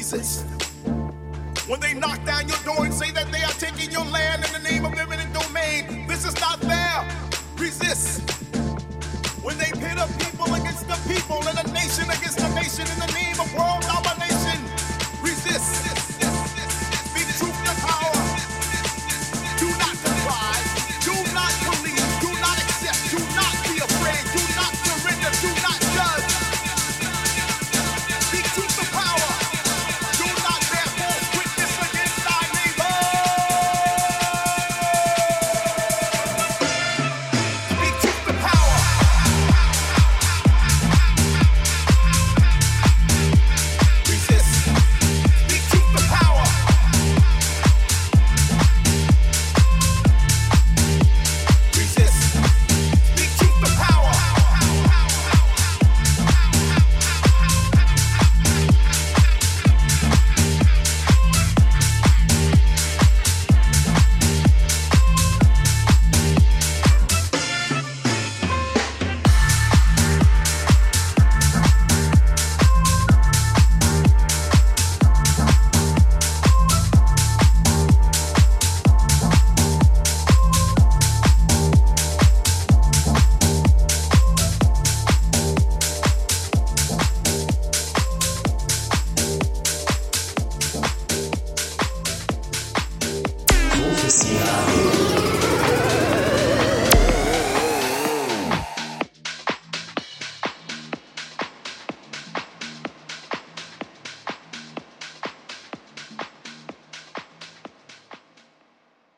Resist When they knock down your door and say that they are taking your land in the name of eminent domain, this is not fair. Resist. When they pit a people against the people and a nation against a nation in the name of world domination, resist.